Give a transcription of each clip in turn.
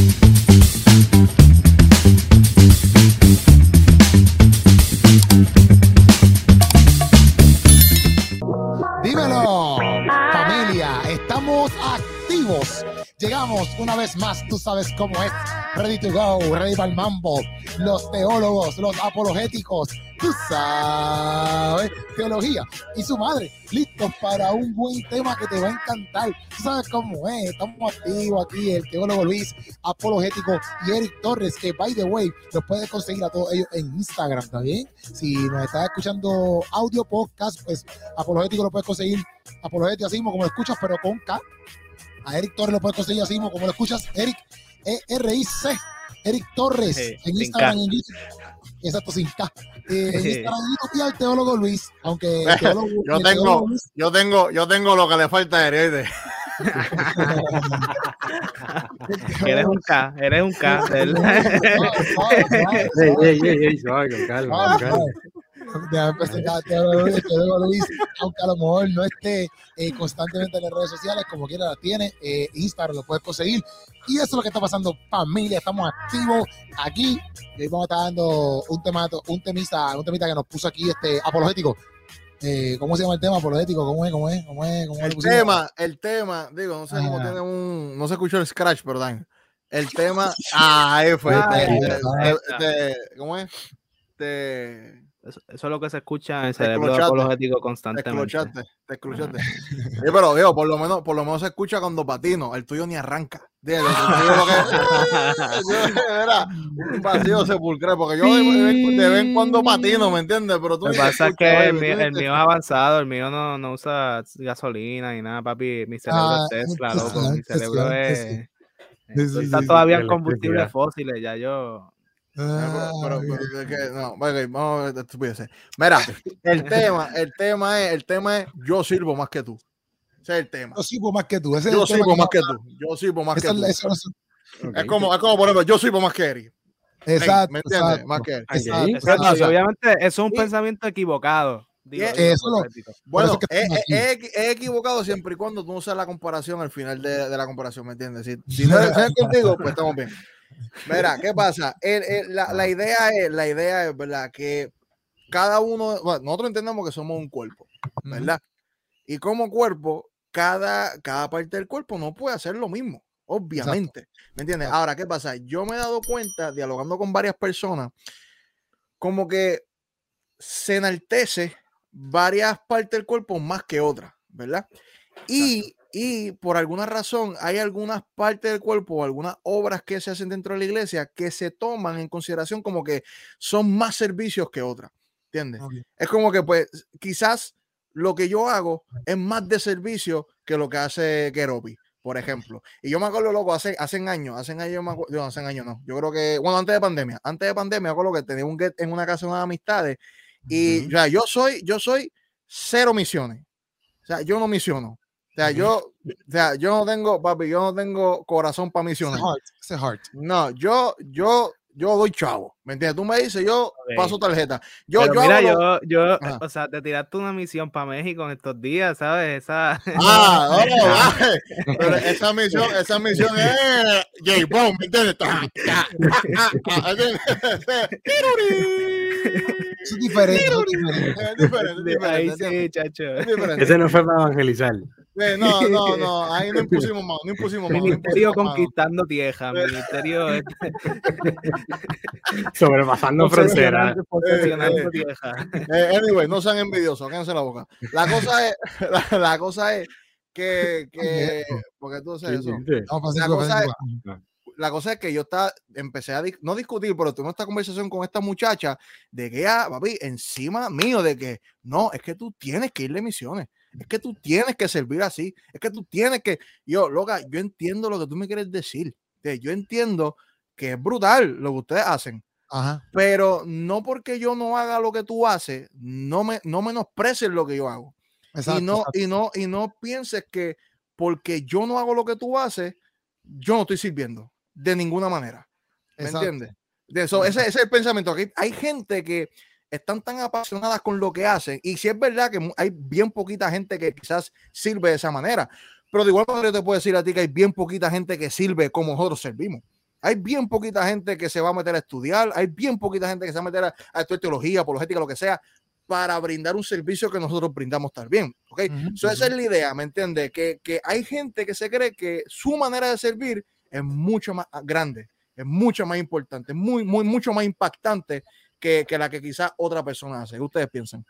Thank you. Sabes cómo es. Ready to go, ready para el mambo. Los teólogos, los apologéticos, tú sabes, teología y su madre, listos para un buen tema que te va a encantar. Tú sabes cómo es, estamos activos aquí, el teólogo Luis, apologético y Eric Torres, que by the way, los puedes conseguir a todos ellos en Instagram, ¿está bien? Si nos estás escuchando audio podcast, pues apologético lo puedes conseguir, apologético así como lo escuchas, pero con K. A Eric Torres lo puedes conseguir así como lo escuchas, Eric E-R-I-C. Eric Torres Sí, en Instagram en YouTube. Exacto, sin K. Eh, en Instagram y al teólogo Luis, aunque el teólogo, Yo tengo, Luis- yo tengo, yo tengo lo que le falta a Heredes. Eres un K, eres un K. Luis, Luis, aunque a lo mejor no esté eh, constantemente en las redes sociales, como quiera la tiene, eh, Instagram lo puedes conseguir. Y eso es lo que está pasando, familia. Estamos activos aquí. Y hoy vamos a estar dando un tema, un temita, un temita que nos puso aquí este apologético. Eh, ¿Cómo se llama el tema apologético? ¿Cómo es? ¿Cómo es? ¿Cómo es? ¿Cómo El tema, el tema, digo, no sé cómo Ah. tiene un, no se escuchó el scratch, perdón. El tema, ah, ahí fue. Ah, te- ahí te- está, te- ahí está. te- ¿Cómo es? Te, Eso, eso es lo que se escucha en el Te cerebro apologético te constantemente. te escluchaste. Sí, pero digo, por lo menos, por lo menos se escucha cuando patino, el tuyo ni arranca. Era un vacío sepulcral, porque yo de, de- vez en cuando patino, ¿me entiendes? Pero tú Lo que te pasa es que el, mío, el te mío es avanzado, el mío no, no usa gasolina ni nada, papi. Mi cerebro Ah, es Tesla, loco. Mi cerebro es. impresionante, Sí, sí, Está todavía en combustibles fósiles, ya yo. Ah, pero, pero- pero es que, no, ok, vamos a ver. Mira, el tema, el tema es, el tema es yo sirvo más que tú. Ese es el tema. Yo sirvo más que tú. Ese es Yo el tema sirvo más que que tú. Yo sirvo más que Eso- tú. eso- eso- Es como, es como por ejemplo, yo sirvo más que Eric. Ey, Exacto. ¿Me entiendes? exacto, Más que Eric. exacto, ¿Qué exacto. Exacto, obviamente eso es un Y- pensamiento equivocado. Digo, digo, eso lo-. Bueno, es he- he equivocado siempre y cuando tú no usas la comparación al final de, de la comparación, ¿me entiendes? Si, si no es contigo, pues estamos bien. Mira, ¿qué pasa? El- el- la, la idea es, la idea es, ¿verdad? Que cada uno, bueno, nosotros entendemos que somos un cuerpo, ¿verdad? Y como cuerpo, cada, cada parte del cuerpo no puede hacer lo mismo, obviamente. ¿Me entiendes? Exacto. Ahora, ¿qué pasa? Yo me he dado cuenta, dialogando con varias personas, como que se enaltece varias partes del cuerpo más que otras, ¿verdad? Y, y por alguna razón hay algunas partes del cuerpo o algunas obras que se hacen dentro de la iglesia que se toman en consideración como que son más servicios que otras, ¿entiendes? Ok. Es como que pues quizás lo que yo hago es más de servicio que lo que hace Keropi, por ejemplo. Y yo me acuerdo, loco, hace, hace años, hace años, me acuerdo, no, hace años no, yo creo que, bueno, antes de pandemia, antes de pandemia, me acuerdo que tenía un get en una casa de unas amistades y o sea, yo soy, yo soy cero misiones. O sea, yo no misiono. O sea, yo, o sea, yo no tengo, papi, yo no tengo corazón para Ese misionar. heart, ese heart. No, yo, yo, yo doy chavo. ¿Me entiendes? Tú me dices, yo paso tarjeta. Yo, Pero yo mira, hago lo- yo, yo, Ajá. o sea, te tiraste una misión para México en estos días, ¿sabes? Esa, Ah, no, vale. Pero esa misión, esa misión es J. Bond, ¿me entiendes? Es diferente. es diferente. Es diferente, es ahí sí, chacho. es diferente. Ese no fue para evangelizar. No, no, no, ahí no impusimos más, no impusimos más. no Ministerio impusimos conquistando tierra, ministerio Sobrepasando fronteras. Eh, anyway, no sean envidiosos, cállense la boca. La cosa es, la, la cosa es que, que porque tú sabes eso. No, La Francisco, cosa es- la cosa es que yo estaba, empecé a dis- no discutir, pero tuve esta conversación con esta muchacha de que ya, papi, encima mío, de que no, es que tú tienes que ir de misiones, es que tú tienes que servir así, es que tú tienes que, yo, loca, yo entiendo lo que tú me quieres decir, yo entiendo que es brutal lo que ustedes hacen, Ajá. pero no porque yo no haga lo que tú haces, no me, no menosprecies lo que yo hago Exacto, y no, exacto. y no, y no pienses que porque yo no hago lo que tú haces, yo no estoy sirviendo de ninguna manera. ¿Me Exacto. entiendes? De eso, ese, ese es el pensamiento. Aquí hay gente que están tan apasionadas con lo que hacen. Y si es verdad que hay bien poquita gente que quizás sirve de esa manera. Pero de igual manera yo te puedo decir a ti que hay bien poquita gente que sirve como nosotros servimos. Hay bien poquita gente que se va a meter a estudiar, hay bien poquita gente que se va a meter a, a estudiar teología, apologética, lo que sea, para brindar un servicio que nosotros brindamos también. ¿ok? Ujú, So, esa es la idea, ¿me entiendes? Que, que hay gente que se cree que su manera de servir es mucho más grande, es mucho más importante, muy, muy, mucho más impactante que, que la que quizás otra persona hace. ¿Qué ustedes piensan?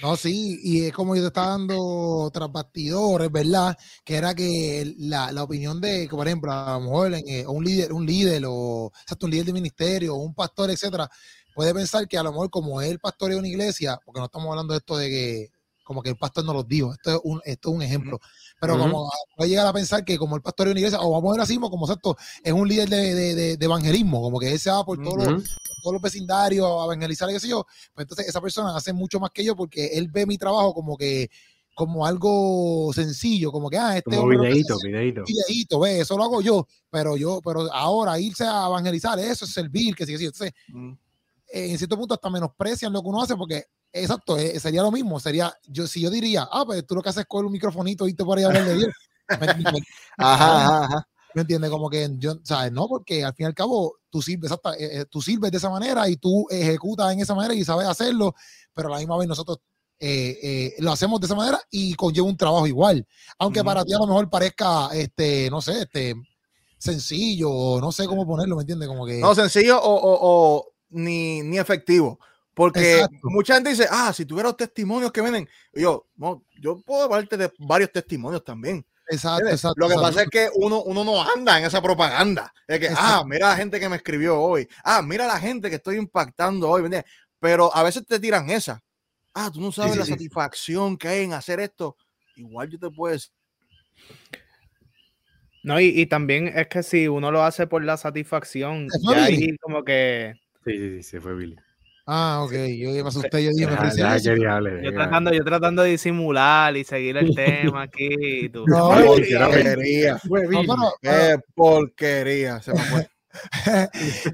No, sí, y es como yo te estaba dando tras bastidores, ¿verdad? Que era que la, la opinión de, que, por ejemplo, a lo mejor en, eh, un líder, un líder o exacto, un líder de ministerio, o un pastor, etcétera, puede pensar que a lo mejor como él pastor de una iglesia, porque no estamos hablando de esto de que como que el pastor no los dijo, esto es un, esto es un ejemplo, pero como puede llegar a pensar que como el pastor de una iglesia, o vamos a ver así, como exacto, es un líder de, de- de- de evangelismo, como que él se va por todos los Ujú. Todos los vecindarios a evangelizar y qué sé yo, pues entonces esa persona hace mucho más que yo porque él ve mi trabajo como que como algo sencillo, como que ah, este Como videíto, videíto. videíto, ve, eso lo hago yo, pero yo, pero ahora irse a evangelizar, eso es servir, que sí, que sí. Entonces, Mm. eh, en cierto punto hasta menosprecian lo que uno hace porque exacto, eh, sería lo mismo, sería yo si yo diría, ah, pues tú lo que haces es coger un microfonito y irte por ahí a hablar de Dios. Ajá, ajá, ajá. ¿Me entiendes? Como que yo, ¿sabes? No, porque al fin y al cabo tú sirves, exacta, eh, eh, tú sirves de esa manera y tú ejecutas en esa manera y sabes hacerlo, pero a la misma vez nosotros eh, eh, lo hacemos de esa manera y conlleva un trabajo igual. Aunque Ujú. para ti a lo mejor parezca, este, no sé, este, sencillo, o no sé cómo ponerlo, ¿me entiendes? Como que. No, sencillo o, o- o ni, ni efectivo. Porque Exacto. mucha gente dice, ah, si tuviera los testimonios que vienen, yo, no, yo puedo hablarte de varios testimonios también. Exacto, exacto. Lo que exacto. pasa es que uno, uno no anda en esa propaganda. Es que, ah, mira la gente que me escribió hoy. Ah, mira la gente que estoy impactando hoy. Pero a veces te tiran esa. Ah, tú no sabes sí, la sí. satisfacción que hay en hacer esto. Igual yo te puedo decir. No, y, y también es que si uno lo hace por la satisfacción, ¿Se fue ya ahí como que Sí, sí, sí, se fue Billy. Ah, ok. Yo me asusté, yo dije, me Ya, ya hablar, yo tratando, yo tratando de disimular y seguir el tema aquí. y tú. No, Porquería. Qué porquería. Se me fue.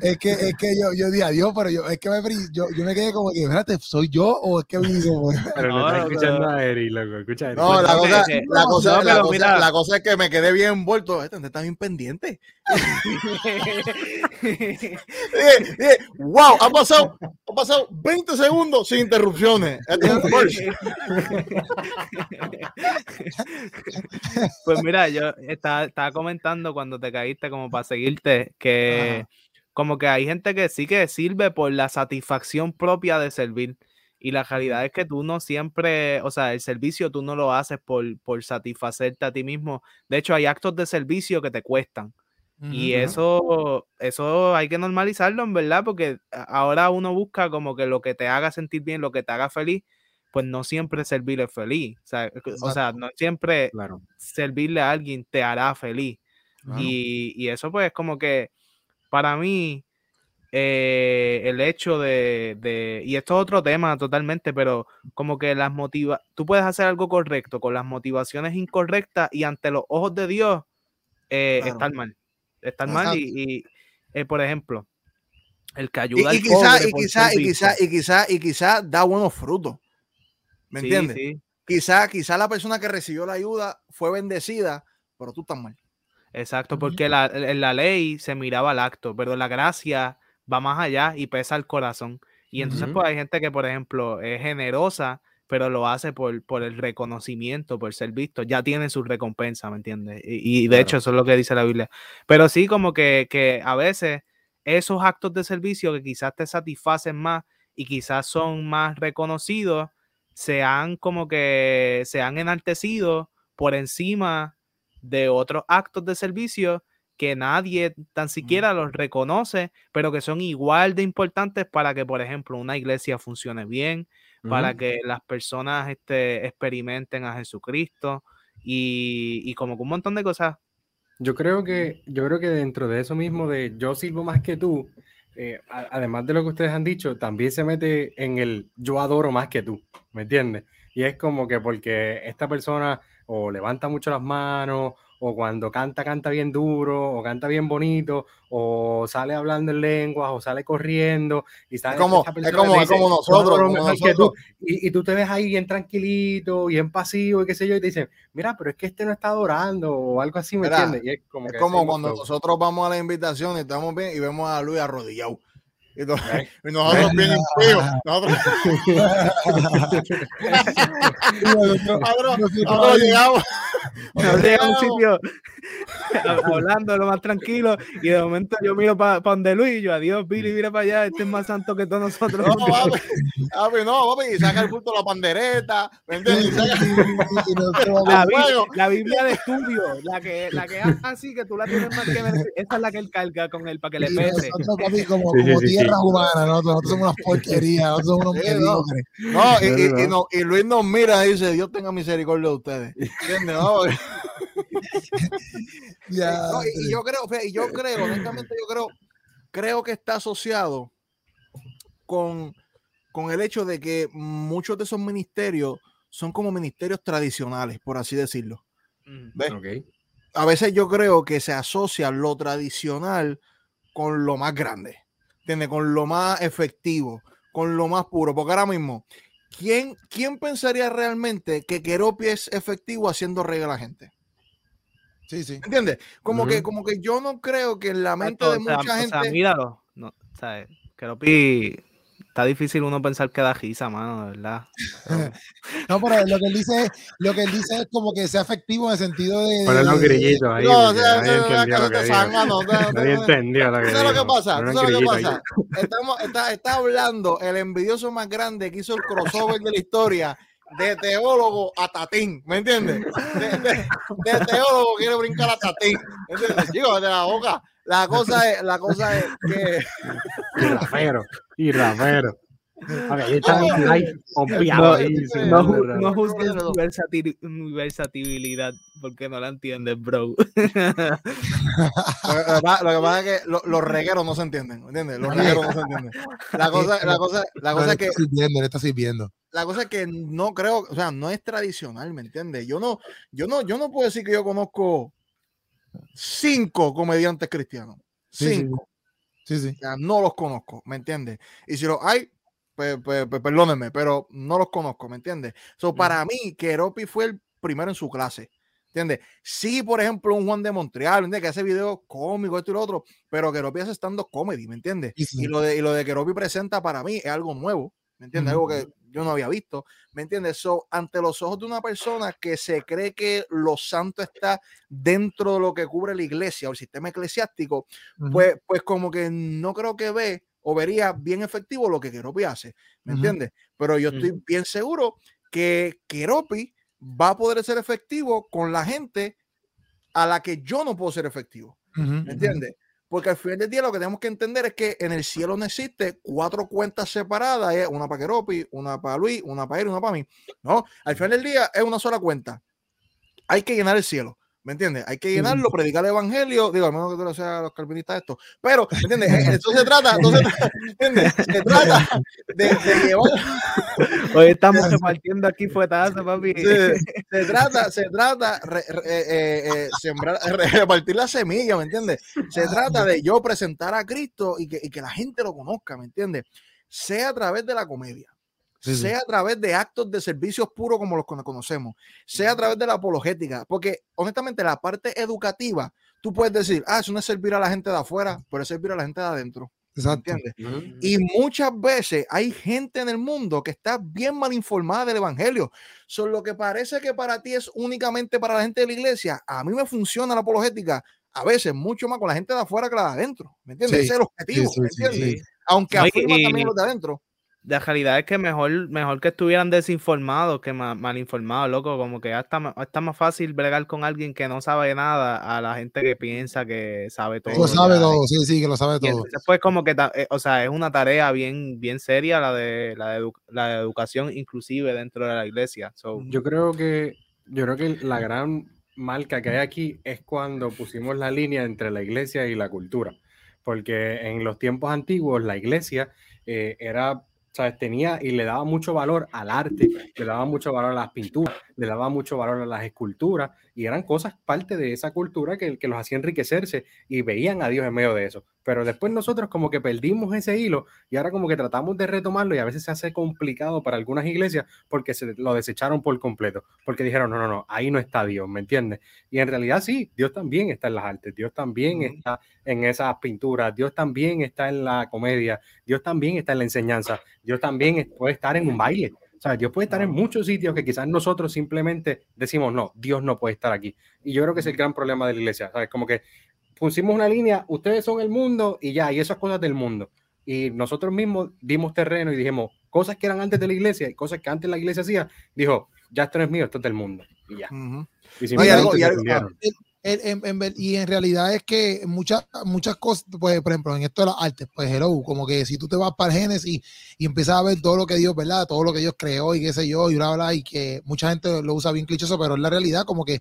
Es que, es que yo, yo dije adiós, pero yo, es que me, yo, yo me quedé como que, espérate, ¿soy yo o es que como- Pero no No, está no, escuchando pero- a Eri, loco. Escucha a Eri. No, la no, cosa, la, cosa, no, la, cosa, mira. la cosa es que me quedé bien envuelto. Este está bien pendiente. Dije, dije, wow, ha pasado, ha pasado 20 segundos sin interrupciones. Este. Pues mira, yo estaba, estaba comentando cuando te caíste como para seguirte que como que hay gente que sí que sirve por la satisfacción propia de servir y la realidad es que tú no siempre, o sea, el servicio tú no lo haces por, por satisfacerte a ti mismo. De hecho, hay actos de servicio que te cuestan. Y eso, eso hay que normalizarlo, en verdad, porque ahora uno busca como que lo que te haga sentir bien, lo que te haga feliz, pues no siempre servirle feliz. O sea, o sea, no siempre Claro. servirle a alguien te hará feliz. Claro. Y, y eso pues es como que para mí eh, el hecho de, de- y esto es otro tema totalmente, pero como que las motiva, tú puedes hacer algo correcto con las motivaciones incorrectas y ante los ojos de Dios eh, Claro. estar mal, estar mal y, y, eh, por ejemplo, el que Y, ayuda y al quizá, pobre y por quizá, y quizá, y quizá, y quizá da buenos frutos. ¿Me Sí, entiendes? sí. Quizá, quizá la persona que recibió la ayuda fue bendecida, pero tú estás mal. Exacto, porque la, en la ley se miraba al acto, pero la gracia va más allá y pesa el corazón. Y entonces, pues hay gente que, por ejemplo, es generosa, pero lo hace por, por el reconocimiento, por ser visto. Ya tiene su recompensa, ¿me entiendes? Y, y de Claro. hecho, eso es lo que dice la Biblia. Pero sí, como que, que a veces esos actos de servicio que quizás te satisfacen más y quizás son más reconocidos, se han como que se han enaltecido por encima de otros actos de servicio que nadie tan siquiera los reconoce, pero que son igual de importantes para que, por ejemplo, una iglesia funcione bien, para que las personas este, experimenten a Jesucristo y, y como que un montón de cosas. Yo creo que, yo creo que dentro de eso mismo de yo sirvo más que tú, eh, a- además de lo que ustedes han dicho, también se mete en el yo adoro más que tú, ¿me entiendes? Y es como que porque esta persona o levanta mucho las manos o cuando canta, canta bien duro, o canta bien bonito, o sale hablando en lenguas, o sale corriendo, y sale Es como, es como, es como nosotros, como nosotros. tú. Y, y tú te ves ahí bien tranquilito, bien pasivo, y qué sé yo, y te dicen, mira, pero es que este no está adorando, o algo así, ¿me Mira, entiendes? Y es como, Es que como cuando so- nosotros vamos a la invitación y estamos bien y vemos a Luis arrodillado. Y, Right. y nosotros bien. Nosotros, nosotros, nosotros llegamos. Nos llega a un sitio hablando lo más tranquilo y de momento yo miro para donde Luis y yo, adiós Billy, mira para allá, este es más santo que todos nosotros. No, papi, papi, no, papi, y saca el punto la pandereta, vamos- La, Biblia de estudio, la que, la que es así, que tú la tienes más que ver, esa es la que él carga con él para que le pese. nosotros, papi, como, Sí, sí, como sí, tierra humana, nosotros, nosotros somos unas porquerías, nosotros somos unos Sí, no. y, y- y ¿Verdad? no- y Luis nos mira y dice, Dios tenga misericordia de ustedes. ¿Entiendes? No, No, y, y yo creo, y yo creo, honestamente, yo creo, creo que está asociado con, con el hecho de que muchos de esos ministerios son como ministerios tradicionales, por así decirlo. Mm. A veces yo creo que se asocia lo tradicional con lo más grande, ¿entiendes? Con lo más efectivo, con lo más puro. Porque ahora mismo, ¿quién, quién pensaría realmente que Keropi es efectivo haciendo reír a la gente? Sí, sí. ¿Entiendes? Como, que, como que yo no creo que en la mente Exacto, de o sea, mucha o sea, gente. míralo. No, ¿sabes? Keropi, está difícil uno pensar que da risa, mano, de verdad. No, pero lo que él dice es, lo que él dice es como que sea efectivo en el sentido de. Poner los grillitos ahí. No, o porque sea, nadie eso es una entendió lo que de dijo. zángano, no, no, Nadie no. entendió lo que ¿Tú sabes lo que pasa? Poner ¿Tú un sabes lo que pasa? Estamos, está, está hablando el envidioso más grande que hizo el crossover de la historia de teólogo a tatín, ¿me entiendes? De, de- de teólogo quiere brincar a tatín, ¿me entiendes? Chicos, de la boca. La cosa es, la cosa es que Y rapero. Y rapero. A ver, está No, ahí. no, juzgues mi versati- mi versatilidad porque no la entiendes, bro. lo, que pasa- lo que pasa es que lo- los regueros no se entienden, ¿me entiendes? Los regueros no se entienden. La cosa, la cosa, la cosa es que está sirviendo, le está sirviendo. la cosa es que no creo, o sea, no es tradicional, ¿me entiendes? Yo no, yo no, yo no puedo decir que yo conozco cinco comediantes cristianos. Sí, sí, sí. Cinco. Sí, sí. O sea, no los conozco, ¿me entiendes? Y si los hay, pues, pues, pues, perdónenme, pero no los conozco, ¿me entiendes? So, para mí, Keropi fue el primero en su clase. ¿Entiendes? Sí, por ejemplo, un Juan de Montreal, ¿entiendes? Que hace videos cómicos, esto y lo otro, pero Keropi hace stand comedy, ¿me entiendes? Y lo de, y lo de Keropi presenta para mí es algo nuevo, ¿me entiendes? Algo que yo no había visto, ¿me entiendes? So, ante los ojos de una persona que se cree que lo santo está dentro de lo que cubre la iglesia o el sistema eclesiástico, pues, pues como que no creo que ve o vería bien efectivo lo que Keropi hace, ¿me Ujú. entiendes? Pero yo estoy bien seguro que Keropi va a poder ser efectivo con la gente a la que yo no puedo ser efectivo, ¿me entiendes? Porque al final del día lo que tenemos que entender es que en el cielo no existe cuatro cuentas separadas, una para Keropi, una para Luis, una para él una para mí. No, al final del día es una sola cuenta. Hay que llenar el cielo. ¿Me entiendes? Hay que llenarlo, predicar el evangelio, digo, a menos que tú lo seas a los calvinistas esto, pero, ¿me entiendes? Esto se trata, entonces, ¿entiendes? Se trata de, de llevar, Hoy estamos repartiendo aquí fuetazos, papi. se, se trata, se trata re- re- eh, eh, eh, sembrar, re- repartir la semilla, ¿me entiendes? Se trata de yo presentar a Cristo y que, y que la gente lo conozca, ¿me entiendes? Sea a través de la comedia, Sí, sí. sea a través de actos de servicios puros como los que conocemos, sea a través de la apologética, porque honestamente la parte educativa, tú puedes decir, ah, eso no es servir a la gente de afuera, pero es servir a la gente de adentro, ¿me Exacto. entiendes? Y muchas veces hay gente en el mundo que está bien mal informada del evangelio. Son lo que parece que para ti es únicamente para la gente de la iglesia. A mí me funciona la apologética a veces mucho más con la gente de afuera que la de adentro. ¿Me entiendes? Sí, Ese es el objetivo. sí, ¿me entiendes? sí. Aunque No, y- afirma y- también los de adentro. La realidad es que mejor, mejor que estuvieran desinformados que ma- mal informados, loco. Como que ya está, está más fácil bregar con alguien que no sabe nada a la gente que piensa que sabe todo. Lo sabe ya. todo, sí, sí, que lo sabe Y todo. entonces, pues, como que, eh, o sea, es una tarea bien, bien seria la de la, de la de educación inclusive dentro de la iglesia. So, Yo creo que yo creo que la gran marca que hay aquí es cuando pusimos la línea entre la iglesia y la cultura, porque en los tiempos antiguos la iglesia eh, era, sabes, tenía y le daba mucho valor al arte, le daba mucho valor a las pinturas, le daba mucho valor a las esculturas y eran cosas parte de esa cultura que, que los hacía enriquecerse y veían a Dios en medio de eso. Pero después nosotros como que perdimos ese hilo y ahora como que tratamos de retomarlo y a veces se hace complicado para algunas iglesias porque se lo desecharon por completo, porque dijeron, no, no, no, ahí no está Dios, ¿me entiendes? Y en realidad sí, Dios también está en las artes, Dios también está en esas pinturas, Dios también está en la comedia, Dios también está en la enseñanza, Dios también puede estar en un baile. O sea, Dios puede estar en muchos sitios que quizás nosotros simplemente decimos, no, Dios no puede estar aquí. Y yo creo que es el gran problema de la iglesia. ¿sabes? Como que pusimos una línea, ustedes son el mundo y ya, y esas cosas del mundo. Y nosotros mismos dimos terreno y dijimos cosas que eran antes de la iglesia y cosas que antes la iglesia hacía. Dijo, ya esto no es mío, esto es del mundo. Y ya. y, y, en, realidad es que muchas muchas cosas, pues, por ejemplo, en esto de las artes, pues hello, como que si tú te vas para el Génesis y empiezas a ver todo lo que Dios, ¿verdad? Todo lo que Dios creó y qué sé yo, y bla, bla, y que mucha gente lo usa bien clichoso, pero en la realidad como que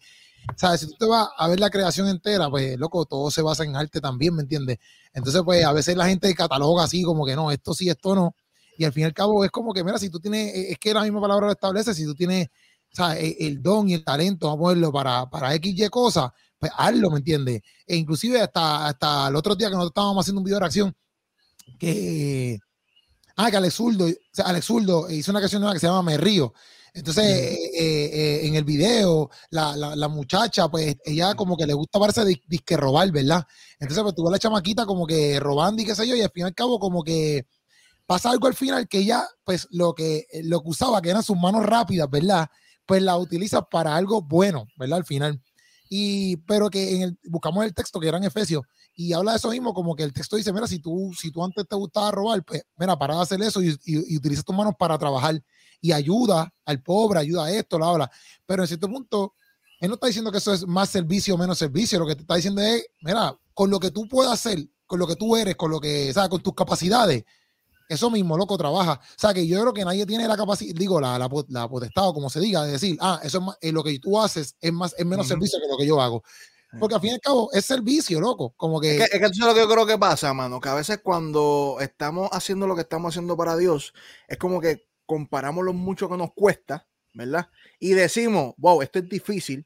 ¿sabes? Si tú te vas a ver la creación entera, pues, loco, todo se basa en arte también, ¿me entiendes? Entonces, pues, a veces la gente cataloga así, como que no, esto sí, esto no. Y al fin y al cabo es como que, mira, si tú tienes, e, es que la misma palabra lo establece, si tú tienes, ¿sabes? E, el, don y el talento, vamos a ponerlo para, para X, Y cosas, pues hazlo, ¿me entiendes? E inclusive hasta, hasta el otro día que nosotros estábamos haciendo un video de reacción, que, ah, que Alex Zurdo, o sea, Alex Zurdo hizo una canción nueva que se llama Me Río, entonces, eh, eh, en el video, la, la, muchacha, pues ella como que le gusta verse disque robar, ¿verdad? Entonces, pues tuvo la chamaquita como que robando y qué sé yo, y al fin y al cabo, como que pasa algo al final que ella, pues lo que, lo que usaba, que eran sus manos rápidas, ¿verdad? Pues la utiliza para algo bueno, ¿verdad? Al final. Y, pero que en el, buscamos el texto que era en Efesios y habla de eso mismo, como que el texto dice, mira, si tú, si tú antes te gustaba robar, pues, mira, para hacer eso y, y, y utiliza tus manos para trabajar y ayuda al pobre, ayuda a esto, la habla. Pero en cierto punto, él no está diciendo que eso es más servicio o menos servicio. Lo que te está diciendo es, mira, con lo que tú puedas hacer, con lo que tú eres, con lo que, ¿sabes? Con tus capacidades, eso mismo, loco, trabaja. O sea, que yo creo que nadie tiene la capacidad, digo, la, la, la potestad, o como se diga, de decir, ah, eso es más, eh, lo que tú haces es más, es menos servicio que lo que yo hago. Porque al fin y al cabo es servicio, loco. Como que. Es que, eso es lo que yo creo que pasa, mano. Que a veces cuando estamos haciendo lo que estamos haciendo para Dios, es como que comparamos lo mucho que nos cuesta, ¿verdad? Y decimos, wow, esto es difícil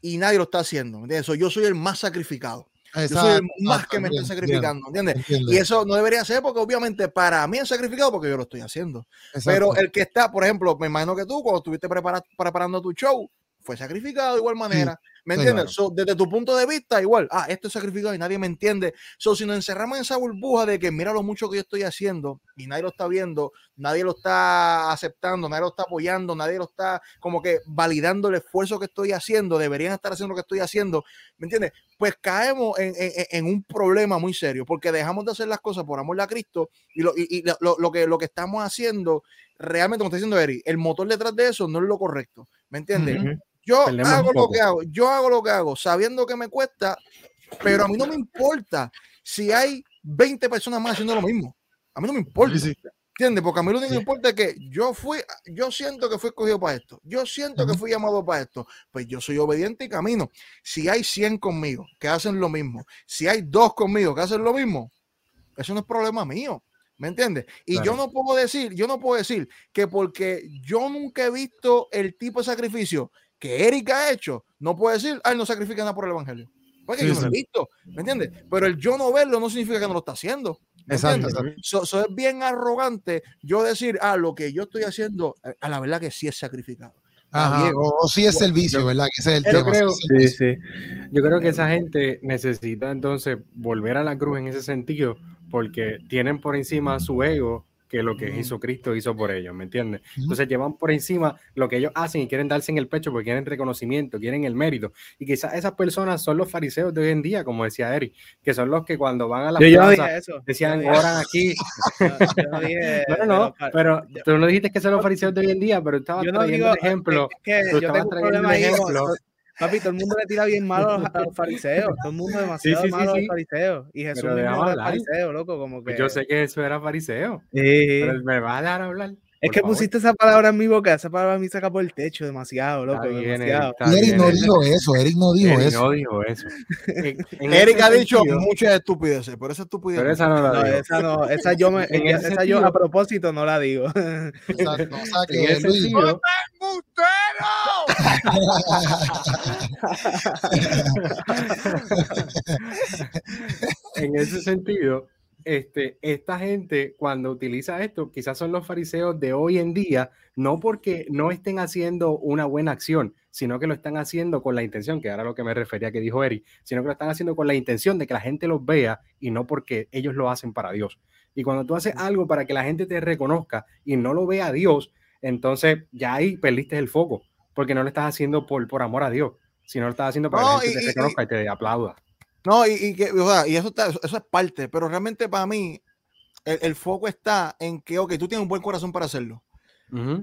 y nadie lo está haciendo. ¿entiendes? Yo soy el más sacrificado. Yo soy el más que me estoy sacrificando, ¿entiendes? Y eso no debería ser porque obviamente para mí es sacrificado porque yo lo estoy haciendo. Pero el que está, por ejemplo, me imagino que tú cuando estuviste preparando tu show, fue sacrificado de igual manera. ¿Me entiendes? desde tu punto de vista, igual, ah, esto es sacrificado y nadie me entiende. So, si nos encerramos en esa burbuja de que mira lo mucho que yo estoy haciendo y nadie lo está viendo, nadie lo está aceptando, nadie lo está apoyando, nadie lo está como que validando el esfuerzo que estoy haciendo, deberían estar haciendo lo que estoy haciendo, ¿me entiendes? Pues caemos en, en, en un problema muy serio porque dejamos de hacer las cosas por amor a Cristo y lo, y, lo, lo, que, lo que estamos haciendo realmente, como está diciendo Eri, el motor detrás de eso no es lo correcto, ¿me entiendes? Yo hago lo que hago, yo hago lo que hago, sabiendo que me cuesta, pero a mí no me importa si hay 20 personas más haciendo lo mismo. A mí no me importa. ¿Entiendes? Porque a mí lo único que me importa es que yo fui, yo siento que fui escogido para esto. Yo siento que fui llamado para esto. Pues yo soy obediente y camino. Si hay 100 conmigo que hacen lo mismo, si hay dos conmigo que hacen lo mismo, eso no es problema mío. ¿Me entiendes? Y yo no puedo decir, yo no puedo decir que porque yo nunca he visto el tipo de sacrificio que Erika ha hecho, no puede decir, ay, no sacrifica nada por el evangelio. Porque yo no lo he visto, ¿me entiendes? Pero el yo no verlo no significa que no lo está haciendo. Exacto. Eso es bien arrogante yo decir, ah, lo que yo estoy haciendo, eh, a la verdad que sí es sacrificado. Ajá, o, sí es servicio, ¿verdad? Que ese es el yo Creo, sí, sí. Yo creo que esa gente necesita entonces volver a la cruz en ese sentido, porque tienen por encima su ego que lo que hizo Cristo hizo por ellos, ¿me entiendes? Entonces llevan por encima lo que ellos hacen y quieren darse en el pecho porque quieren reconocimiento, quieren el mérito. Y quizás esas personas son los fariseos de hoy en día, como decía Eric, que son los que cuando van a la plaza decían, oran aquí. no, no, pero tú no dijiste que son los fariseos de hoy en día, pero estaba trayendo un ejemplo. yo tengo un problema ejemplo. Papi, todo el mundo le tira bien malo a los, fariseos. Todo el mundo demasiado sí, sí, malo a los fariseos. Y Jesús era fariseo, loco. Como pues que... yo sé que eso era fariseo. Pero me va a dar a hablar. Es que favor. pusiste esa palabra en mi boca, esa palabra a mí saca por el techo demasiado, loco, bien, demasiado. Eric, no dijo eso, Eric no dijo Eric eso. no dijo eso. En- en Eric ha dicho sentido- muchas estupideces, pero esa estupidez. Pero esa no la No, dijo. esa no, esa yo me, En esa yo a propósito no la digo. Exacto, o sea que Luis, sentido, en ese sentido, este, esta gente cuando utiliza esto, quizás son los fariseos de hoy en día, no porque no estén haciendo una buena acción, sino que lo están haciendo con la intención, que era lo que me refería que dijo Eric, sino que lo están haciendo con la intención de que la gente los vea y no porque ellos lo hacen para Dios. Y cuando tú haces algo para que la gente te reconozca y no lo vea a Dios, entonces ya ahí perdiste el foco, porque no lo estás haciendo por, por amor a Dios, sino lo estás haciendo para No, que la gente y- te y- reconozca y te aplauda. No, y, y que, o sea, y eso, está- eso, eso es parte, pero realmente para mí el, el foco está en que, ok, tú tienes un buen corazón para hacerlo,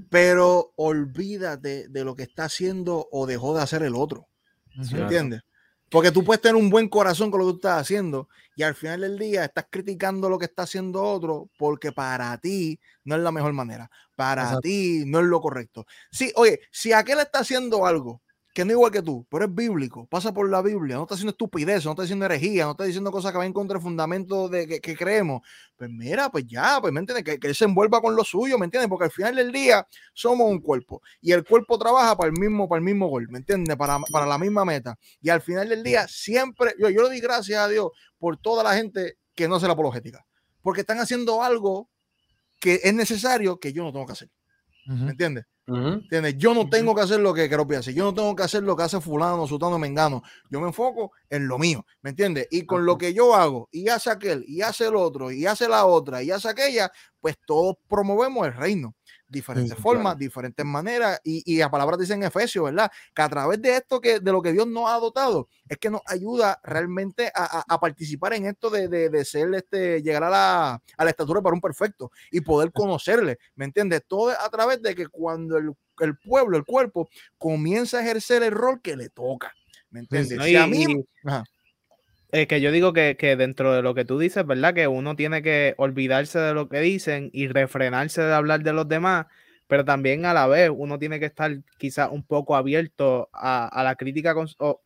pero olvídate de lo que está haciendo o dejó de hacer el otro. ¿Me entiendes? Porque tú puedes tener un buen corazón con lo que tú estás haciendo y al final del día estás criticando lo que está haciendo otro porque para ti no es la mejor manera. Para Exacto. ti no es lo correcto. Sí, oye, si aquel está haciendo algo que no es igual que tú, pero es bíblico, pasa por la Biblia, no está haciendo estupidez, no está diciendo herejía, no está diciendo cosas que van en contra del fundamento de que, que creemos, pues mira, pues ya, pues me entiendes, que, que él se envuelva con lo suyo, ¿me entiendes? Porque al final del día somos un cuerpo y el cuerpo trabaja para el mismo, para el mismo gol, ¿me entiendes? Para, para la misma meta. Y al final del día siempre, yo, yo le doy gracias a Dios por toda la gente que no hace la apologética, porque están haciendo algo que es necesario que yo no tengo que hacer. ¿me entiendes? ¿Entiendes? Yo no tengo que hacer lo que quiero hacer. Yo no tengo que hacer lo que hace fulano, sutano, mengano. Yo me enfoco en lo mío, ¿me entiendes? Y con lo que yo hago, y hace aquel, y hace el otro, y hace la otra, y hace aquella, pues todos promovemos el reino. Diferentes Sí, formas, claro. diferentes maneras, y, y la palabra dice en Efesios, ¿verdad? Que a través de esto, que de lo que Dios nos ha dotado, es que nos ayuda realmente a, a- a participar en esto de, de, de ser, este, llegar a la, a la estatura para un perfecto y poder conocerle, ¿me entiendes? Todo a través de que cuando el, el pueblo, el cuerpo, comienza a ejercer el rol que le toca, ¿me entiendes? ¿no? Si Y- a mí, y- Es que yo digo que, que dentro de lo que tú dices, ¿verdad? Que uno tiene que olvidarse de lo que dicen y refrenarse de hablar de los demás, pero también a la vez uno tiene que estar quizás un poco abierto a, a la crítica o,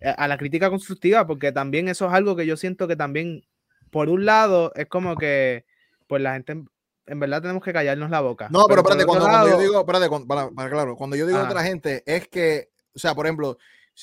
eh, a la crítica constructiva, porque también eso es algo que yo siento que también, por un lado, es como que pues la gente en, verdad tenemos que callarnos la boca. No, pero por espérate, cuando, cuando yo digo, espérate, cuando- para, para claro, cuando yo digo Ajá. otra gente, es que, o sea, por ejemplo,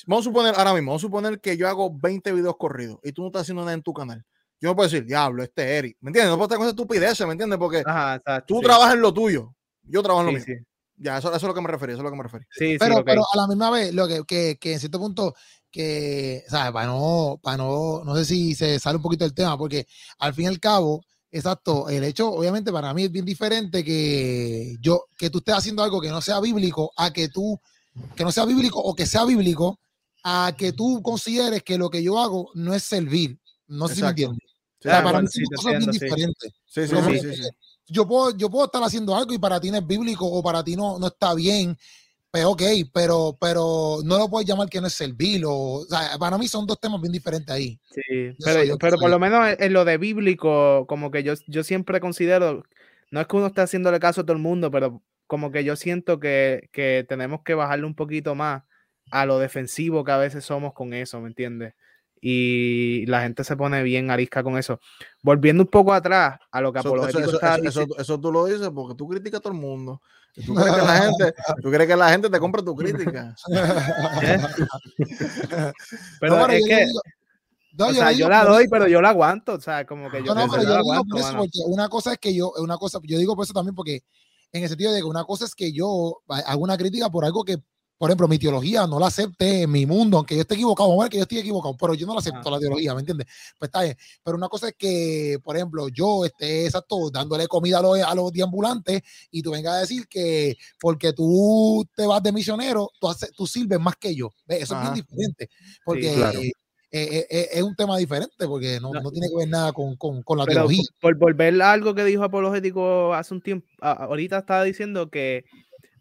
vamos a suponer ahora mismo, vamos a suponer que yo hago 20 videos corridos y tú no estás haciendo nada en tu canal. Yo no puedo decir, diablo, este es Eric, ¿me entiendes? No puedo estar con esa estupidez, ¿me entiendes? Porque Ajá, exacto, tú sí, trabajas en lo tuyo, yo trabajo en lo sí, mío. sí, Ya, eso, eso es lo que me refería, eso es lo que me refería. sí, sí, pero, ok. pero a la misma vez, lo que, que, que en cierto punto, que, ¿sabes? Para no, para no, no sé si se sale un poquito del tema, porque al fin y al cabo, exacto, el hecho, obviamente, para mí es bien diferente que yo, que tú estés haciendo algo que no sea bíblico, a que tú, que no sea bíblico o que sea bíblico, a que tú consideres que lo que yo hago no es servir. No sé si me entiendes. Sí, O sea, para bueno, mí sí, son cosas bien entiendo, sí. diferentes. sí, sí, sí, sí, sí. Yo puedo, yo puedo estar haciendo algo y para ti no es bíblico o para ti no, no está bien, pues ok, pero, pero no lo puedes llamar que no es servir. O, o sea, para mí son dos temas bien diferentes ahí. Sí, Yo pero, soy- yo pero por lo menos en, en lo de bíblico, como que yo, yo siempre considero, no es que uno esté haciéndole caso a todo el mundo, pero como que yo siento que, que tenemos que bajarle un poquito más a lo defensivo que a veces somos con eso, ¿me entiendes? Y la gente se pone bien arisca con eso. Volviendo un poco atrás a lo que Apologético eso- eso- eso- diciendo- eso tú lo dices porque tú criticas a todo el mundo. Tú crees que la gente, tú crees que la gente te compra tu crítica. pero No, pero es yo que, no, o yo sea, yo la doy, pero yo la aguanto, o sea, como que yo, No, no, pero yo la lo digo aguanto, por eso, porque una cosa es que yo, una cosa, yo digo por eso también porque, en el sentido de que una cosa es que yo hago una crítica por algo que, por ejemplo, mi teología no la acepte en mi mundo, aunque yo esté equivocado, vamos a ver que yo estoy equivocado, pero yo no la acepto Ah. la teología, ¿me entiendes? Pues está bien. Pero una cosa es que, por ejemplo, yo esté exacto dándole comida a los, a los deambulantes y tú vengas a decir que porque tú te vas de misionero, tú, haces, tú sirves más que yo. ¿Ves? Eso Ajá. es bien diferente. Porque claro. eh, eh, eh, es un tema diferente, porque no, No. no tiene que ver nada con, con, con la Pero teología. por, por volver a algo que dijo Apologético hace un tiempo, ahorita estaba diciendo que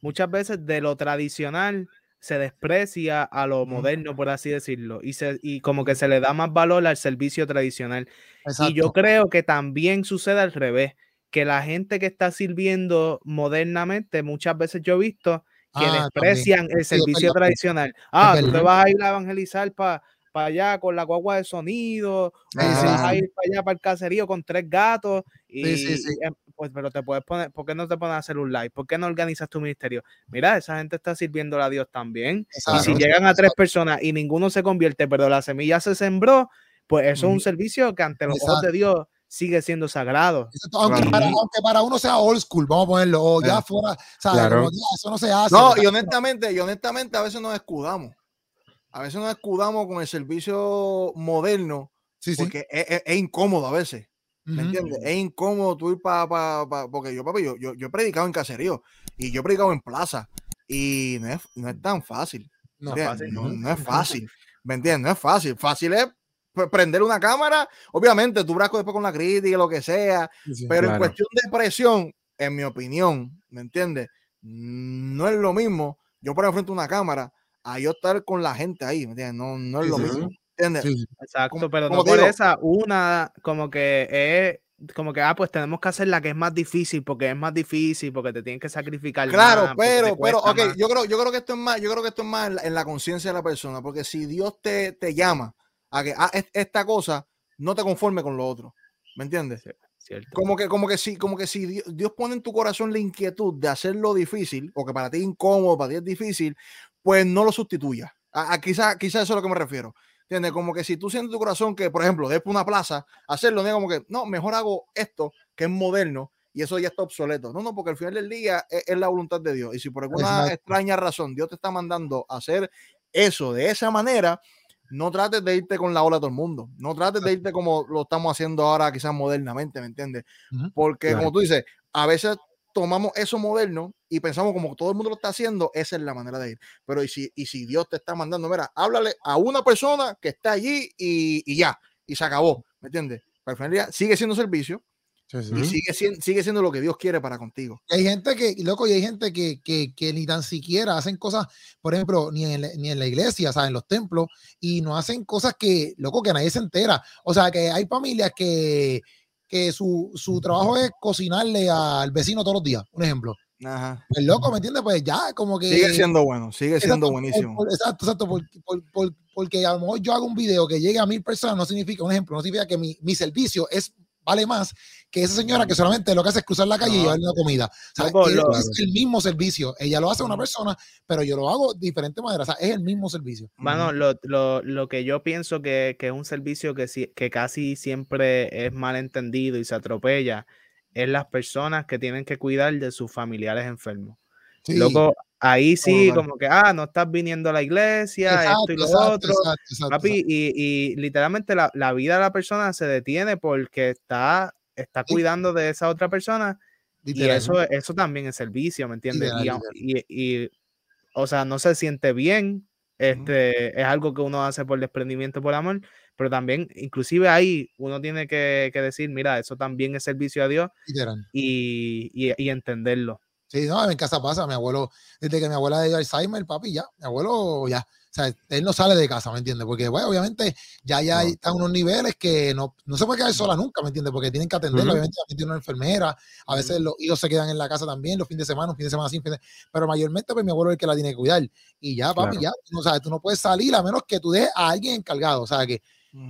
muchas veces de lo tradicional se desprecia a lo moderno, por así decirlo, y, se, y como que se le da más valor al servicio tradicional. Y yo Exacto. creo que también sucede al revés, que la gente que está sirviendo modernamente, muchas veces yo he visto que Ah, desprecian el Sí, es servicio verdad. tradicional. Ah, tú te vas a ir a evangelizar para allá con la guagua de sonido, y Sí, te sí, vas a sí. ir para allá para el caserío con tres gatos, y, Sí, sí, sí. y, em, pues, pero te puedes poner, ¿por qué no te pones a hacer un live? ¿Por qué no organizas tu ministerio? Mira, esa gente está sirviendo a Dios también. Y si llegan a tres exacto. personas y ninguno se convierte, pero la semilla se sembró, pues eso es un servicio que ante los ojos de. Dios sigue siendo sagrado. Exacto, Aunque, Claro. para, aunque para uno sea old school, vamos a ponerlo, o ya Eh. fuera. Claro. Como que, ah, eso no se hace. No, y honestamente, y honestamente a veces nos escudamos. A veces nos escudamos con el servicio moderno sí, sí. porque es, es- es incómodo a veces. ¿Me entiendes? Es incómodo tú ir para. Pa, pa- porque yo, papi, yo, yo, yo he predicado en caserío y yo he predicado en plaza y no es, no es tan fácil. No, ¿entiendes? fácil. No, es fácil. ¿Me entiendes? No es fácil. Fácil es pre- prender una cámara. Obviamente, tú brasco después con la crítica y lo que sea. Sí. Pero en cuestión de presión, en mi opinión, ¿me entiendes? No es lo mismo yo poner frente a una cámara a yo estar con la gente ahí, ¿me entiendes? No, no es Sí, lo sí, mismo. ¿Entiendes? Sí, sí. Exacto, Como- pero como no te por digo- esa, una como que es como que, ah, pues tenemos que hacer la que es más difícil, porque es más difícil, porque te tienen que sacrificar. Claro, más, pero, pero, ok, más. yo creo, yo creo que esto es más, yo creo que esto es más en la, en la conciencia de la persona, porque si Dios te, te llama a que ah, es- esta cosa, no te conforme con lo otro. ¿Me entiendes? Cierto. Como que, como que si, como que si Dios, Dios pone en tu corazón la inquietud de hacerlo difícil, o que para ti es incómodo, para ti es difícil, pues no lo sustituya. A, a quizá, quizá eso es a lo que me refiero. ¿Entiendes? Como que si tú sientes en tu corazón que, por ejemplo, después una plaza, hacerlo, no como que, no, mejor hago esto que es moderno y eso ya está obsoleto. No, no, porque al final del día es, es la voluntad de Dios. Y si por alguna Exacto. extraña razón Dios te está mandando a hacer eso de esa manera, no trates de irte con la ola de todo el mundo. No trates de irte como lo estamos haciendo ahora, quizás modernamente, ¿me entiendes? Porque, como tú dices, a veces tomamos eso moderno y pensamos como todo el mundo lo está haciendo, esa es la manera de ir. Pero y si, y si Dios te está mandando, mira, háblale a una persona que está allí y, y ya, y se acabó, ¿me entiendes? Pero al final del día sigue siendo servicio Sí, sí. y sigue siendo, sigue siendo lo que Dios quiere para contigo. Y Hay gente que, loco, y hay gente que, que, que ni tan siquiera hacen cosas, por ejemplo, ni en, la- ni en la iglesia, sea, en los templos, y no hacen cosas que, loco, que nadie se entera. O sea, que hay familias que, que su, su trabajo es cocinarle al vecino todos los días, un ejemplo. Ajá. El loco, ¿me entiendes? Pues ya, como que... Sigue siendo bueno, sigue Exacto, siendo por- buenísimo. por- exacto, exacto, por- por- porque a lo mejor yo hago un video que llegue a mil personas, no significa, un ejemplo, no significa que mi, mi servicio es vale más que esa señora que solamente lo que hace es cruzar la calle y llevarle una comida. O sea, Loco, es, el mismo servicio. Ella lo hace a una persona, pero yo lo hago de diferente manera. O sea, es el mismo servicio. Mano, lo, lo, lo que yo pienso que, que es un servicio que, si- que casi siempre es mal entendido y se atropella es las personas que tienen que cuidar de sus familiares enfermos. Sí. Loco, ahí sí, Total. como que, ah, no estás viniendo a la iglesia, esto y lo exacto, otro. exacto, exacto, Papi, y, y literalmente la, la vida de la persona se detiene porque está, está Sí. cuidando de esa otra persona y eso, eso también es servicio, ¿me entiendes? Y, Literal, au- y- y, o sea, no se siente bien, este, es algo que uno hace por desprendimiento, por amor, pero también, inclusive ahí, uno tiene que, que decir, mira, eso también es servicio a Dios y, y- y entenderlo. Sí, no, en casa pasa, mi abuelo, desde que mi abuela dio Alzheimer, papi, ya, mi abuelo ya, o sea, él no sale de casa, ¿me entiendes? Porque, bueno, obviamente ya ya No. están unos niveles que no, no se puede quedar sola nunca, ¿me entiendes? Porque tienen que atenderlo, Ujú. obviamente también tiene una enfermera, a veces los hijos se quedan en la casa también, los fines de semana, un fin de semana sin fin de- pero mayormente pues mi abuelo es el que la tiene que cuidar. Y ya, papi, Claro. ya, tú no sabes, tú no puedes salir a menos que tú dejes a alguien encargado, o sea, que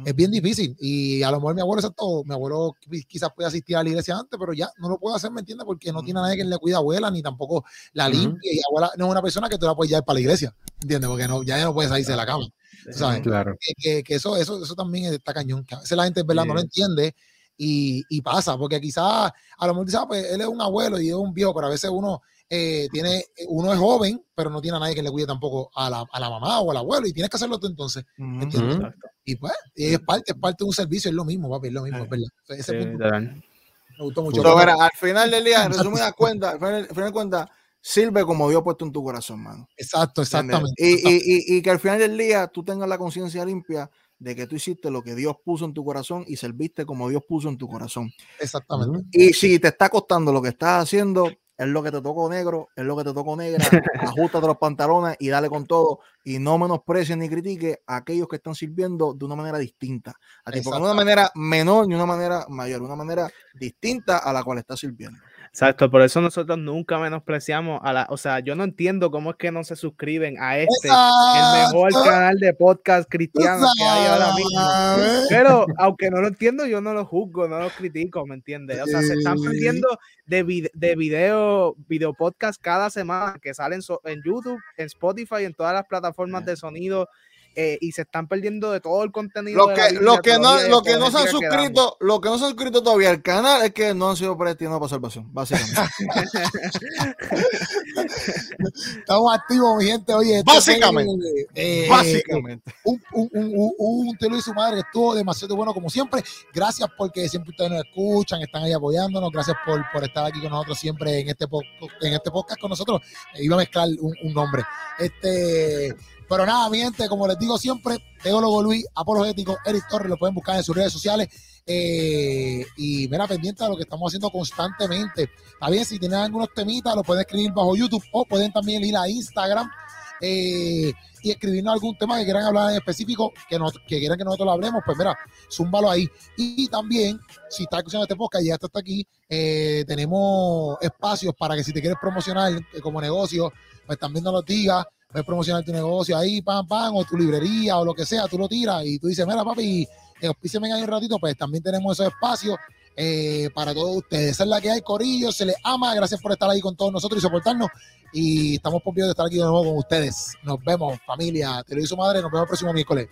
Es bien difícil. Y a lo mejor mi abuelo, exacto, mi abuelo qui- quizás puede asistir a la iglesia antes, pero ya no lo puede hacer, ¿me entiendes? Porque no tiene a nadie que le cuide a abuela, ni tampoco la limpie. Y abuela no es una persona que tú la puedes llevar para la iglesia, ¿entiendes? Porque no, ya no puede salirse de la cama. sabes. Claro. Que, que- que eso, eso, eso también está cañón, que a veces la gente, ¿verdad? No lo entiende. Y, y pasa, porque quizás a lo mejor dice, ah, pues él es un abuelo y es un viejo, pero a veces uno eh, tiene, uno es joven, pero no tiene a nadie que le cuide tampoco a la, a la mamá o al abuelo, y tienes que hacerlo tú entonces. Ujú. Exacto. Y pues, y es parte, es parte de un servicio, es lo mismo, papi, es lo mismo, es verdad. Ese Sí, punto me gustó mucho. Pero- mira, al final del día, en resumidas cuentas, al final, al final de cuentas, sirve como Dios ha puesto en tu corazón, mano. exacto, exactamente. Y, exactamente. y- y- y que al final del día tú tengas la conciencia limpia de que tú hiciste lo que Dios puso en tu corazón y serviste como Dios puso en tu corazón. exactamente. Y si te está costando lo que estás haciendo, es lo que te tocó negro, es lo que te tocó negra, ajustate los pantalones y dale con todo y no menosprecies ni critique a aquellos que están sirviendo de una manera distinta. A ti, porque de una manera menor ni una manera mayor, una manera distinta a la cual está sirviendo. Exacto, por eso nosotros nunca menospreciamos a la, o sea, yo no entiendo cómo es que no se suscriben a este, el mejor canal de podcast cristiano que hay ahora mismo. Pero aunque no lo entiendo, yo no lo juzgo, no lo critico, ¿me entiendes? O sea, se están perdiendo de, de video, video podcast cada semana que salen en YouTube, en Spotify, en todas las plataformas de sonido eh, y se están perdiendo de todo el contenido. Lo que, lo que no, lo que no se han suscrito, lo que no se han suscrito todavía al canal es que no han sido predestinados para salvación, básicamente. Estamos activos, mi gente. Oye, básicamente. Eh, básicamente. Un, un, un, un, te lo hizo madre que estuvo demasiado bueno, como siempre. Gracias porque siempre ustedes nos escuchan, están ahí apoyándonos. Gracias por, por estar aquí con nosotros siempre en este, en este podcast con nosotros. iba a mezclar un, nombre. Este. Pero nada, mi gente, como les digo siempre, Teólogo Luis, Apologético, Eric Torres, lo pueden buscar en sus redes sociales. Eh, y mira, pendiente de lo que estamos haciendo constantemente. Bien, si tienen algunos temitas, lo pueden escribir bajo YouTube o pueden también ir a Instagram eh, y escribirnos algún tema que quieran hablar en específico, que, que quieran que nosotros lo hablemos, pues mira, zúmbalo ahí. Y, también, si estás escuchando este podcast y ya está hasta aquí, eh, tenemos espacios para que si te quieres promocionar como negocio, pues también nos lo digas puedes promocionar tu negocio ahí, pam, pam, o tu librería o lo que sea, tú lo tiras y tú dices, mira, papi, auspíceme ahí un ratito, pues también tenemos esos espacios eh, para todos ustedes. Es la que hay, Corillo, se les ama, gracias por estar ahí con todos nosotros y soportarnos. Y estamos por de estar aquí de nuevo con ustedes. Nos vemos, familia. Te lo hizo madre, nos vemos el próximo miércoles.